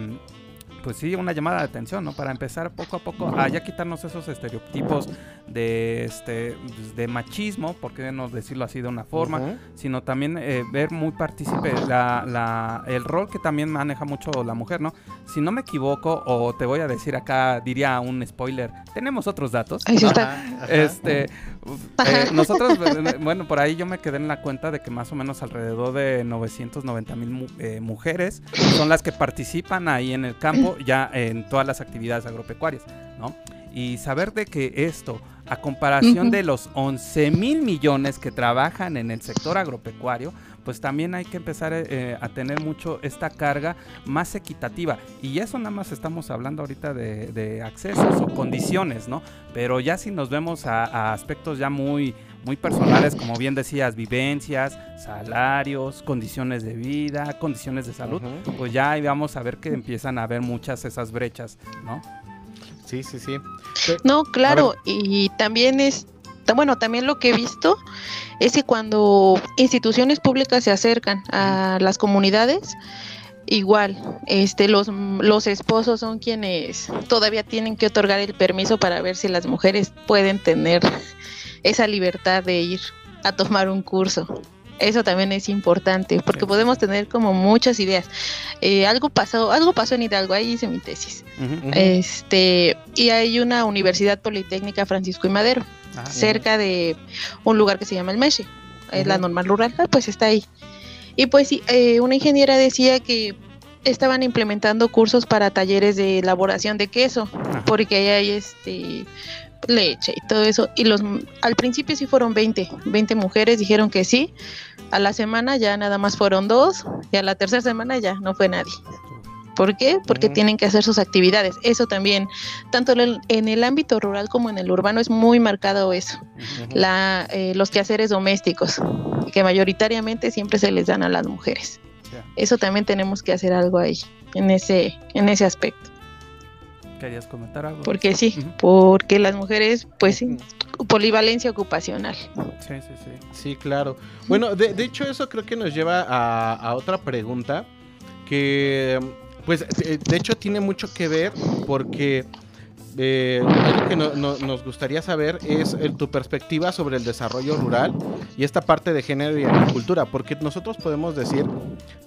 pues sí, una llamada de atención, ¿no? Para empezar poco a poco a ya quitarnos esos estereotipos de este pues, de machismo, por qué no decirlo así de una forma, sino también eh, ver muy partícipe la, la- el rol que también maneja mucho la mujer, ¿no? Si no me equivoco, o te voy a decir acá, diría un spoiler, tenemos otros datos. Ahí está. Ajá, ajá. Este, eh, nosotros, eh, bueno, por ahí yo me quedé en la cuenta de que más o menos alrededor de 990 mil mu- eh, mujeres son las que participan ahí en el campo ya en todas las actividades agropecuarias, ¿no? Y saber de que esto, a comparación de los 11 mil millones que trabajan en el sector agropecuario, pues también hay que empezar eh, a tener mucho esta carga más equitativa. Y eso nada más estamos hablando ahorita de, de accesos o condiciones, ¿no? Pero ya si nos vemos a, a aspectos ya muy, muy personales, como bien decías, vivencias, salarios, condiciones de vida, condiciones de salud, pues ya ahí vamos a ver que empiezan a haber muchas esas brechas, ¿no? Sí, sí, sí. No, claro, y también es, bueno, también lo que he visto es que cuando instituciones públicas se acercan a las comunidades, igual, este, los, los esposos son quienes todavía tienen que otorgar el permiso para ver si las mujeres pueden tener esa libertad de ir a tomar un curso. Eso también es importante, porque podemos tener como muchas ideas. Eh, algo pasó, algo pasó en Hidalgo, ahí hice mi tesis. Este, y hay una universidad politécnica Francisco y Madero, Ah, cerca de un lugar que se llama El Meche, es la normal rural, ah, pues está ahí. Y pues sí, eh, una ingeniera decía que estaban implementando cursos para talleres de elaboración de queso, Ajá. porque ahí hay este leche y todo eso. Y los al principio sí fueron 20, 20 mujeres dijeron que sí. A la semana ya nada más fueron dos y a la tercera semana ya no fue nadie. ¿Por qué? Porque Ujú. tienen que hacer sus actividades. Eso también, tanto en el, ámbito rural como en el urbano, es muy marcado eso. La, eh, los quehaceres domésticos, que mayoritariamente siempre se les dan a las mujeres. Eso también tenemos que hacer algo ahí, en ese, en ese aspecto. ¿Querías comentar algo? Porque sí, porque las mujeres, pues sí, polivalencia ocupacional. Sí, sí, sí. Sí, claro. Bueno, de, de hecho eso creo que nos lleva a, a otra pregunta que, pues, de, de hecho tiene mucho que ver porque eh, algo que no- no- nos gustaría saber es eh, tu perspectiva sobre el desarrollo rural y esta parte de género y agricultura, porque nosotros podemos decir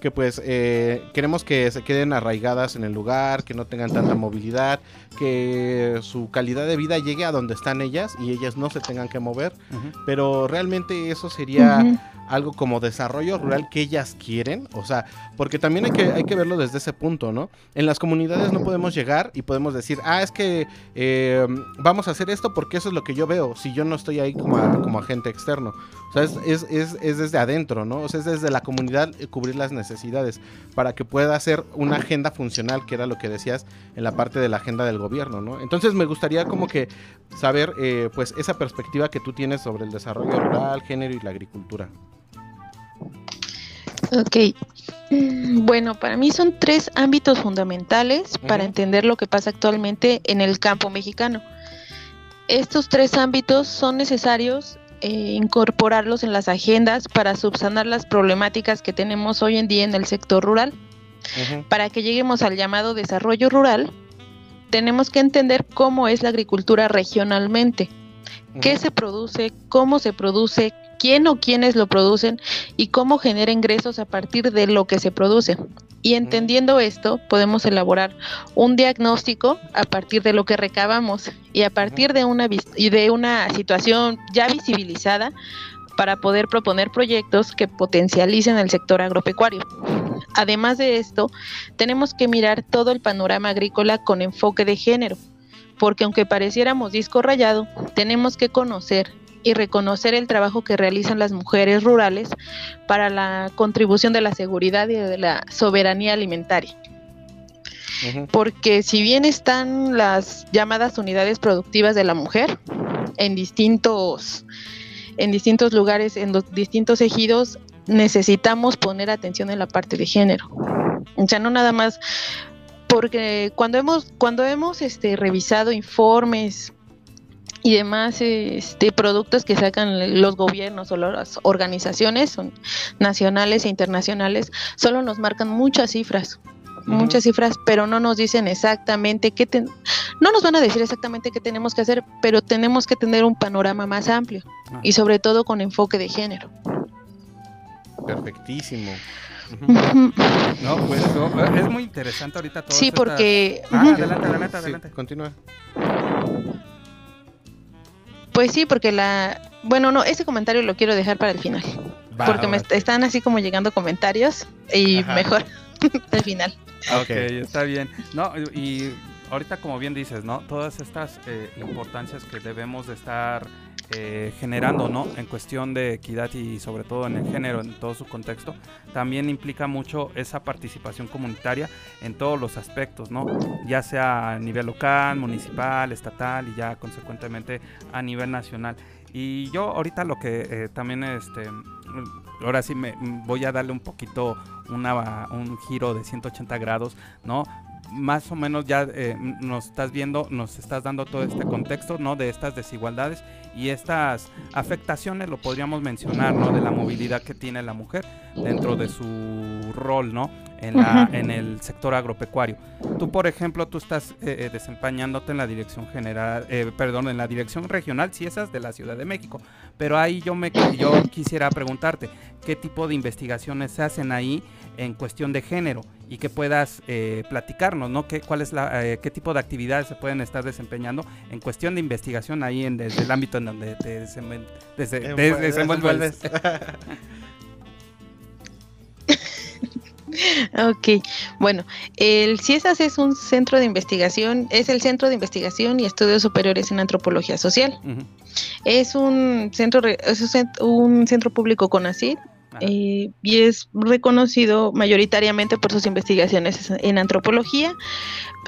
que pues eh, queremos que se queden arraigadas en el lugar, que no tengan tanta movilidad, que su calidad de vida llegue a donde están ellas y ellas no se tengan que mover, Ujú. pero realmente eso sería Ujú. algo como desarrollo rural que ellas quieren, o sea, porque también hay que, hay que verlo desde ese punto, ¿no? En las comunidades no podemos llegar y podemos decir, ah, es que eh, vamos a hacer esto porque eso es lo que yo veo, si yo no estoy ahí como, como agente externo. O sea, es, es, es- es desde adentro, ¿no? O sea, es desde la comunidad eh, cubrir las necesidades para que pueda ser una agenda funcional, que era lo que decías en la parte de la agenda del gobierno, ¿no? Entonces me gustaría como que saber, eh, pues, esa perspectiva que tú tienes sobre el desarrollo rural, género y la agricultura. Ok. Bueno, para mí son tres ámbitos fundamentales para entender lo que pasa actualmente en el campo mexicano. Estos tres ámbitos son necesarios eh, incorporarlos en las agendas para subsanar las problemáticas que tenemos hoy en día en el sector rural. Para que lleguemos al llamado desarrollo rural, tenemos que entender cómo es la agricultura regionalmente qué se produce, cómo se produce, quién o quiénes lo producen y cómo genera ingresos a partir de lo que se produce. Y entendiendo esto, podemos elaborar un diagnóstico a partir de lo que recabamos y a partir de una de una situación ya visibilizada para poder proponer proyectos que potencialicen el sector agropecuario. Además de esto, tenemos que mirar todo el panorama agrícola con enfoque de género, porque aunque pareciéramos disco rayado, tenemos que conocer y reconocer el trabajo que realizan las mujeres rurales para la contribución de la seguridad y de la soberanía alimentaria. Porque si bien están las llamadas unidades productivas de la mujer en distintos en distintos lugares, en los distintos ejidos, necesitamos poner atención en la parte de género. O sea, no nada más porque cuando hemos cuando hemos este revisado informes y demás este, productos que sacan los gobiernos o las organizaciones nacionales e internacionales, solo nos marcan muchas cifras, muchas cifras, pero no nos dicen exactamente qué, no nos van a decir exactamente qué tenemos que hacer, pero tenemos que tener un panorama más amplio Ah. y sobre todo con enfoque de género. Perfectísimo. No, pues no, es muy interesante ahorita todo. Sí, porque- Ah, adelante, adelante, Sí, adelante. continúa. Pues sí, porque la, bueno, no, ese comentario lo quiero dejar para el final, Va, porque me va. están así como llegando comentarios y Ajá. mejor al final. Ok, está bien. No, y ahorita como bien dices, ¿no? Todas estas eh, importancias que debemos de estar eh, generando, ¿no? En cuestión de equidad y sobre todo en el género, en todo su contexto, también implica mucho esa participación comunitaria en todos los aspectos, ¿no? Ya sea a nivel local, municipal, estatal y ya consecuentemente a nivel nacional. Y yo ahorita lo que eh, también, este, ahora sí me voy a darle un poquito una, un giro de 180 grados, ¿no? Más o menos ya eh, nos estás viendo, nos estás dando todo este contexto, ¿no? De estas desigualdades y estas afectaciones, lo podríamos mencionar, ¿no? De la movilidad que tiene la mujer dentro de su rol, ¿no? En, la, en el sector agropecuario. Tú, por ejemplo, tú estás eh, eh, desempeñándote en la dirección general, eh, perdón, en la dirección regional, si esas de la Ciudad de México. Pero ahí yo me yo quisiera preguntarte qué tipo de investigaciones se hacen ahí en cuestión de género y que puedas eh, platicarnos, ¿no? ¿Qué, cuál es la, eh, ¿Qué tipo de actividades se pueden estar desempeñando en cuestión de investigación ahí en desde el ámbito en donde te desenvuelves? Ok, bueno, el CIESAS es un centro de investigación, es el Centro de Investigación y Estudios Superiores en Antropología Social. Es un centro, es un cent- un centro público con ACID eh, y es reconocido mayoritariamente por sus investigaciones en antropología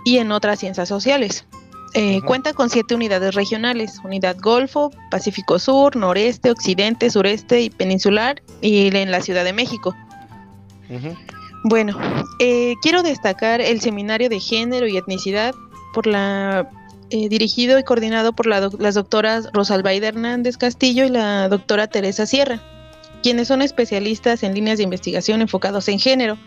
y en otras ciencias sociales. Eh, Cuenta con siete unidades regionales, Unidad Golfo, Pacífico Sur, Noreste, Occidente, Sureste y Peninsular y en la Ciudad de México. Bueno, eh, quiero destacar el seminario de género y etnicidad por la eh, dirigido y coordinado por la las doctoras Rosalbaida Hernández Castillo y la doctora Teresa Sierra, quienes son especialistas en líneas de investigación enfocados en género.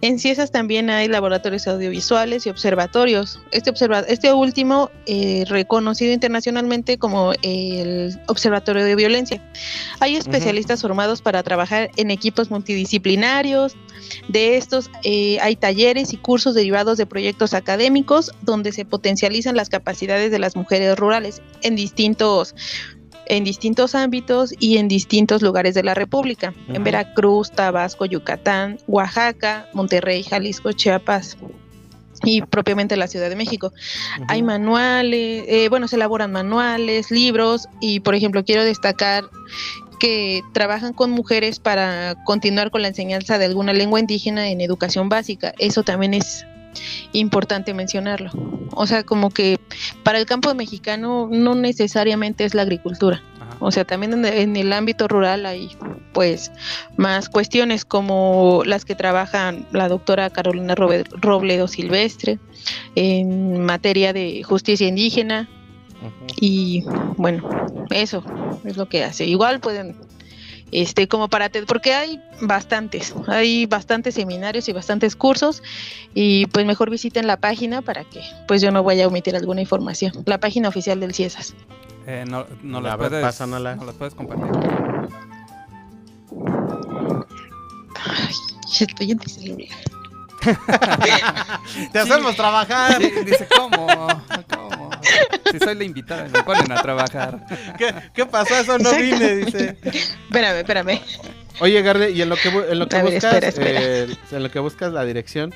En CIESAS también hay laboratorios audiovisuales y observatorios. Este, observa este último eh, reconocido internacionalmente como el Observatorio de Violencia. Hay especialistas formados para trabajar en equipos multidisciplinarios. De estos eh, hay talleres y cursos derivados de proyectos académicos donde se potencializan las capacidades de las mujeres rurales en distintos en distintos ámbitos y en distintos lugares de la República, en. Veracruz, Tabasco, Yucatán, Oaxaca, Monterrey, Jalisco, Chiapas y propiamente la Ciudad de México. Hay manuales, eh, bueno, se elaboran manuales, libros y, por ejemplo, quiero destacar que trabajan con mujeres para continuar con la enseñanza de alguna lengua indígena en educación básica. Eso también es importante mencionarlo. O sea, como que para el campo mexicano no necesariamente es la agricultura. O sea, también en, el ámbito rural hay pues más cuestiones como las que trabajan la doctora Carolina Robledo Silvestre en materia de justicia indígena y bueno, eso es lo que hace. Igual pueden este como para te- porque hay bastantes, hay bastantes seminarios y bastantes cursos y pues mejor visiten la página para que pues yo no vaya a omitir alguna información. La página oficial del CIESAS. Eh, no, no las ver, puedes, pásanosla. no las puedes compartir. Estoy en. Te hacemos trabajar. Sí, dice, ¿cómo? ¿Cómo? Si soy la invitada, me ponen a trabajar. ¿Qué, qué pasó? Eso no vine, dice. Espérame, espérame. Oye, Garde, y en lo que, en lo que ver, buscas, espera, espera. eh, en lo que buscas la dirección,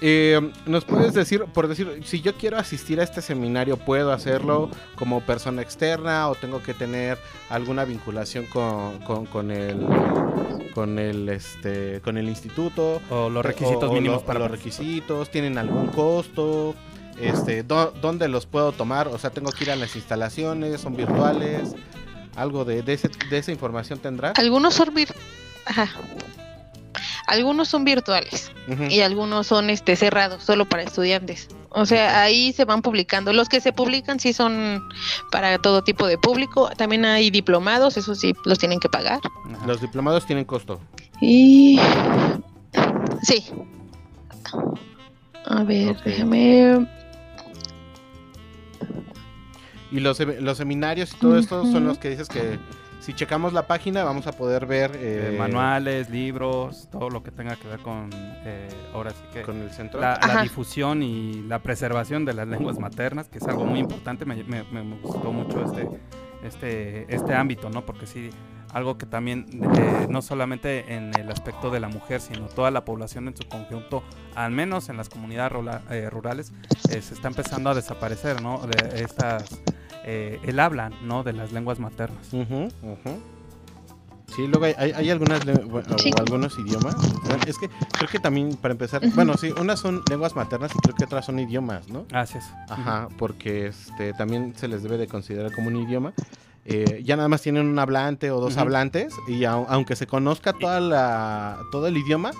eh, ¿nos puedes decir, por decir, si yo quiero asistir a este seminario, ¿puedo hacerlo como persona externa o tengo que tener alguna vinculación con, con, con el con el este con el instituto O los requisitos o mínimos lo- para los requisitos tienen algún costo este dó- dónde los puedo tomar o sea tengo que ir a las instalaciones son virtuales algo de, de, ese- de esa información tendrá Algunos son Ajá. Algunos son virtuales y algunos son este cerrados, solo para estudiantes. O sea, ahí se van publicando. Los que se publican sí son para todo tipo de público. También hay diplomados, eso sí los tienen que pagar. los diplomados tienen costo Y sí. A ver, déjame. Y los, los seminarios y todo esto son los que dices que si checamos la página vamos a poder ver Eh, eh, manuales, libros, todo lo que tenga que ver con, eh, ahora sí que con el centro la, la difusión y la preservación de las lenguas maternas, que es algo muy importante. Me, me- me- me gustó mucho este, este, este ámbito, ¿no? Porque sí, algo que también, eh, no solamente en el aspecto de la mujer, sino toda la población en su conjunto, al menos en las comunidades rula- eh, rurales, eh, se está empezando a desaparecer, ¿no? De estas, eh, el habla, ¿no? De las lenguas maternas. Sí, luego hay, hay- hay algunas bueno, Sí. o algunos idiomas. Es que creo que también para empezar, bueno, sí, unas son lenguas maternas y creo que otras son idiomas, ¿no? Así es. Ajá, porque este también se les debe de considerar como un idioma. Eh, ya nada más tienen un hablante o dos hablantes y au- aunque se conozca toda la todo el idioma,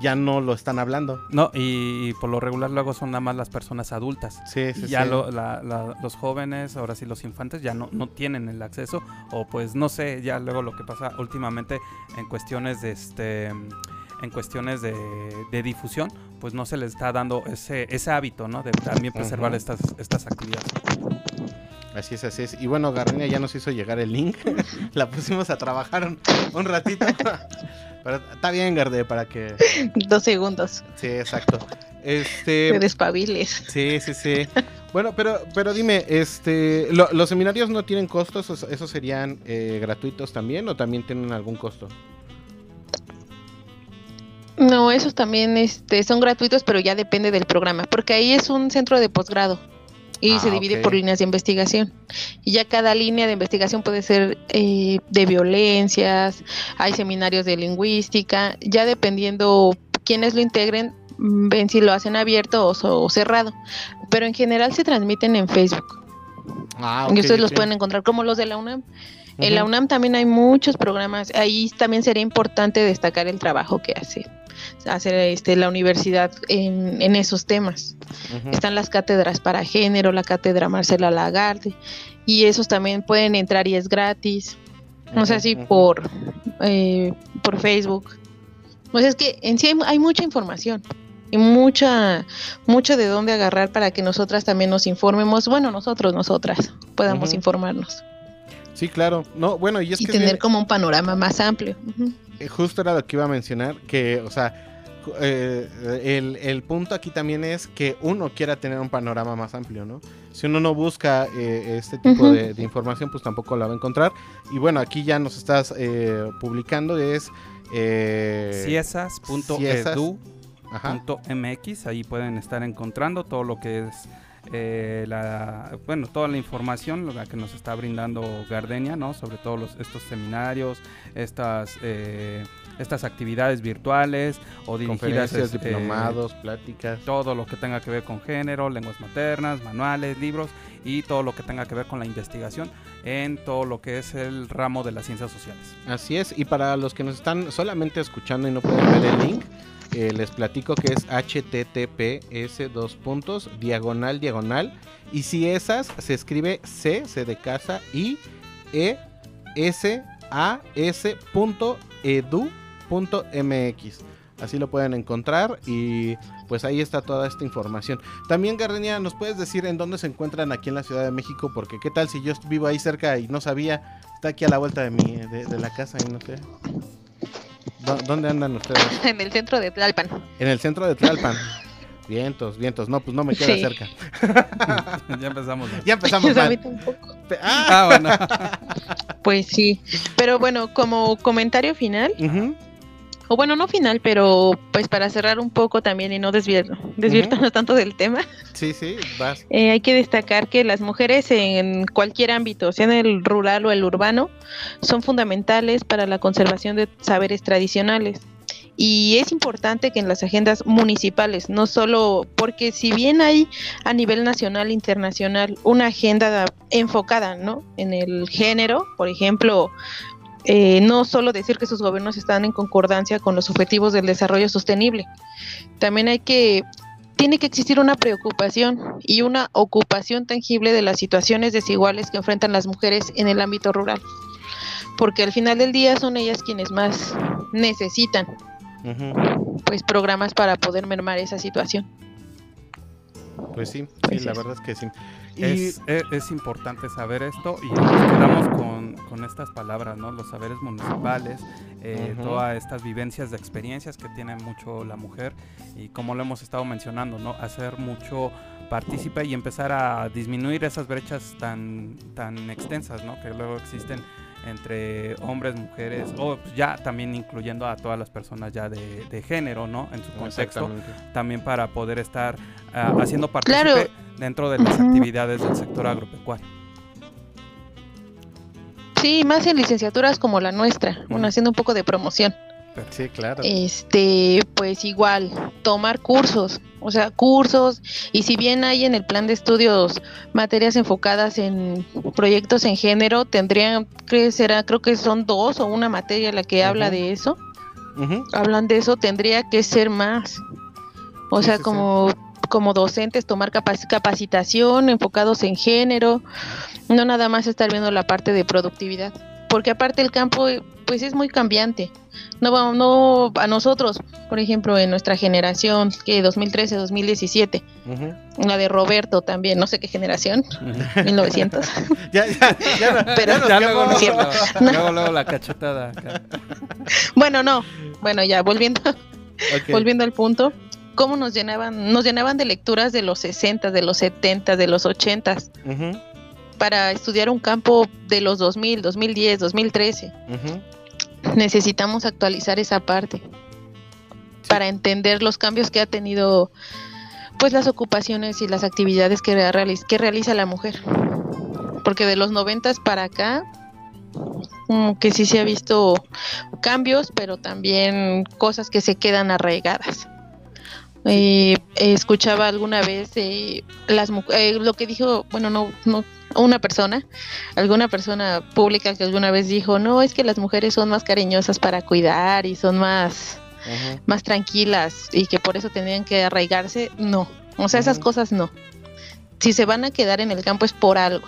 ya no lo están hablando. No, y, por lo regular luego son nada más las personas adultas. Sí, sí, ya sí. lo- la- la- los jóvenes, ahora sí los infantes, ya no, no tienen el acceso. O pues no sé, ya luego lo que pasa últimamente en cuestiones de este en cuestiones de, de difusión, pues no se les está dando ese, ese hábito, ¿no? De también preservar estas, estas actividades. Así es, así es. Y bueno, Garrenia ya nos hizo llegar el link. la pusimos a trabajar un, un ratito. Pero está bien, Garde, para que. Dos segundos. Sí, exacto. Te Este. despabiles. Sí, sí, sí. Bueno, pero, pero dime, este, lo- ¿los seminarios no tienen costos? ¿Esos, esos serían eh, gratuitos también o también tienen algún costo? No, esos también este, son gratuitos, pero ya depende del programa, porque ahí es un centro de posgrado y Ah, se divide ok. por líneas de investigación. Y ya cada línea de investigación puede ser eh, de violencias, hay seminarios de lingüística, ya dependiendo quiénes lo integren, mm, ven si lo hacen abierto o, so- o cerrado. Pero en general se transmiten en Facebook. Ah, y ustedes los pueden encontrar como los de la UNAM. En la. UNAM también hay muchos programas. Ahí también sería importante destacar el trabajo que hace, hace este, la universidad en, en esos temas. Están las cátedras para género, la cátedra Marcela Lagarde, y esos también pueden entrar y es gratis. No sé si por, eh, por Facebook. Pues es que en sí hay, hay mucha información y mucha, mucho de dónde agarrar para que nosotras también nos informemos. Bueno, nosotros, nosotras, podamos informarnos Sí, claro. No, bueno, y es y que tener bien- como un panorama más amplio. Justo era lo que iba a mencionar, que, o sea, eh, el, el punto aquí también es que uno quiera tener un panorama más amplio, ¿no? Si uno no busca eh, este tipo de, de información, pues tampoco la va a encontrar. Y bueno, aquí ya nos estás eh, publicando, es... Eh, ciesas.edu.mx, ahí pueden estar encontrando todo lo que es eh, la bueno toda la información la que nos está brindando Gardenia no sobre todos los, estos seminarios estas eh, estas actividades virtuales o dirigidas Conferencias, este, diplomados, pláticas. todo lo que tenga que ver con género lenguas maternas manuales libros y todo lo que tenga que ver con la investigación en todo lo que es el ramo de las ciencias sociales Así es, y para los que nos están solamente escuchando y no pueden ver el link, eh, les platico que es https dos puntos diagonal diagonal. Y si esas se escribe c c de casa y e s a s punto edu punto mx así lo pueden encontrar y pues ahí está toda esta información. También Gardenia nos puedes decir en dónde se encuentran aquí en la Ciudad de México porque qué tal si yo vivo ahí cerca y no sabía está aquí a la vuelta de mi de, la casa y no sé. ¿Dó- ¿Dónde andan ustedes? en el centro de Tlalpan. En el centro de Tlalpan. Vientos, vientos. No, pues no me queda Sí. cerca. ya empezamos Ya empezamos Pues mal. tampoco. Pe- ¡Ah! ah bueno Pues sí, pero bueno, como comentario final, Ujú. O bueno, no final, pero pues para cerrar un poco también y no desviar, desvirtuarnos tanto del tema, Sí, sí, vas. eh, hay que destacar que las mujeres en cualquier ámbito, sea en el rural o el urbano, son fundamentales para la conservación de saberes tradicionales. Y es importante que en las agendas municipales, no solo porque si bien hay a nivel nacional e internacional una agenda enfocada ¿no? en el género, por ejemplo, eh, no solo decir que sus gobiernos están en concordancia con los objetivos del desarrollo sostenible, también hay que tiene que existir una preocupación y una ocupación tangible de las situaciones desiguales que enfrentan las mujeres en el ámbito rural, porque al final del día son ellas quienes más necesitan pues programas para poder mermar esa situación. Pues sí, sí, Pues la verdad es que sí. Y Es, es- es importante saber esto y nos quedamos con, con estas palabras, ¿no? Los saberes municipales, eh, todas estas vivencias de experiencias que tiene mucho la mujer y como lo hemos estado mencionando, ¿no? Hacer mucho partícipe y empezar a disminuir esas brechas tan, tan extensas, ¿no? Que luego existen entre hombres, mujeres, o pues, ya también incluyendo a todas las personas ya de, de género, ¿no? En su contexto también para poder estar ah, haciendo partícipe Claro. dentro de las actividades del sector agropecuario. Sí, más en licenciaturas como la nuestra, bueno, haciendo un poco de promoción. Sí, claro. Este, pues igual, tomar cursos, o sea, cursos, y si bien hay en el plan de estudios materias enfocadas en proyectos en género, tendrían que será, creo que son dos o una materia la que habla de eso, hablan de eso, tendría que ser más. O Sí, sea, sí, sí. como, como docentes, tomar capac- capacitación enfocados en género, no nada más estar viendo la parte de productividad. Porque aparte el campo, pues es muy cambiante. No vamos, no, a nosotros, por ejemplo, en nuestra generación, que 2013, 2017, Ujú. la de Roberto también, no sé qué generación, 1900. Ya, ya, ya, Pero- ya luego, luego, cierto. la- luego, luego la cachetada. acá. bueno, no, bueno, ya volviendo Ok. volviendo al punto, cómo nos llenaban, nos llenaban de lecturas de los 60, de los 70, de los 80 Ujú, para estudiar un campo de los 2000, 2010, 2013. ujú. Necesitamos actualizar esa parte para entender los cambios que ha tenido pues las ocupaciones y las actividades que, realiz- que realiza la mujer. Porque de los 90 para acá como que sí se ha visto cambios, pero también cosas que se quedan arraigadas. Eh, escuchaba alguna vez eh, las eh, lo que dijo, bueno, no, no, una persona, alguna persona pública que alguna vez dijo, no, es que las mujeres son más cariñosas para cuidar y son más, más tranquilas y que por eso tendrían que arraigarse, no, o sea, esas cosas no. Si se van a quedar en el campo es por algo.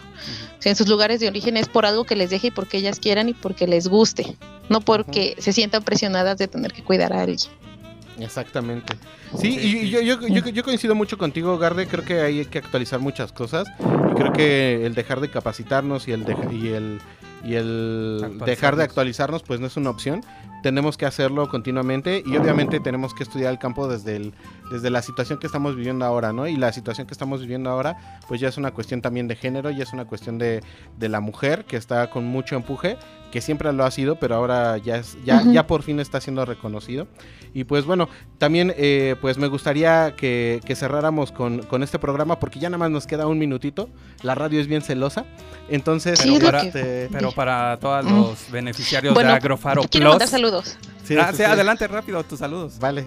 Sea, en sus lugares de origen es por algo que les deje y porque ellas quieran y porque les guste, no porque se sientan presionadas de tener que cuidar a alguien. Exactamente. Sí, y. Yo, yo, yo, yo coincido mucho contigo, Garde. Creo que hay que actualizar muchas cosas. Y creo que el dejar de capacitarnos y el, deja- y el, y el dejar de actualizarnos, pues no es una opción. Tenemos que hacerlo continuamente y obviamente tenemos que estudiar el campo desde, el, desde la situación que estamos viviendo ahora, ¿no? Y la situación que estamos viviendo ahora, pues ya es una cuestión también de género, ya es una cuestión de, de la mujer que está con mucho empuje, que siempre lo ha sido, pero ahora ya, es, ya, Ujú. ya por fin está siendo reconocido. Y pues bueno, también eh, pues me gustaría que, que cerráramos con, con este programa porque ya nada más nos queda un minutito. La radio es bien celosa. Entonces, Sí, es lo que- este, Pero para todos Mm. los beneficiarios Bueno, de Agrofaro Plus. Saludos. sí, ah, sí, adelante rápido, tus saludos. Vale.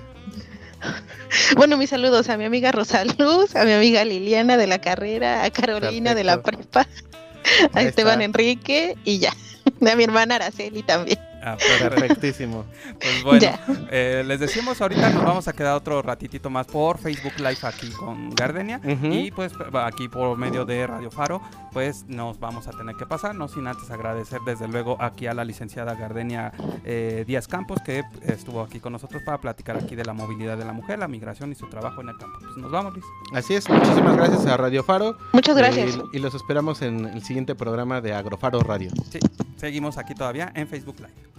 Bueno, mis saludos a mi amiga Rosaluz, a mi amiga Liliana de la carrera, a Carolina de la prepa, a Ahí Esteban está. Enrique y ya. A mi hermana Araceli también. Ah. Perfectísimo. Pues bueno, eh, les decimos ahorita nos vamos a quedar otro ratitito más por Facebook Live aquí con Gardenia y pues aquí por medio de Radio Faro pues nos vamos a tener que pasar, no sin antes agradecer desde luego aquí a la licenciada Gardenia eh, Díaz Campos que estuvo aquí con nosotros para platicar aquí de la movilidad de la mujer, la migración y su trabajo en el campo. Pues nos vamos, Luis. Así es. Muchísimas gracias a Radio Faro. Muchas gracias. Eh, y los esperamos en el siguiente programa de Agrofaro Radio. Sí, seguimos aquí todavía en Facebook Live.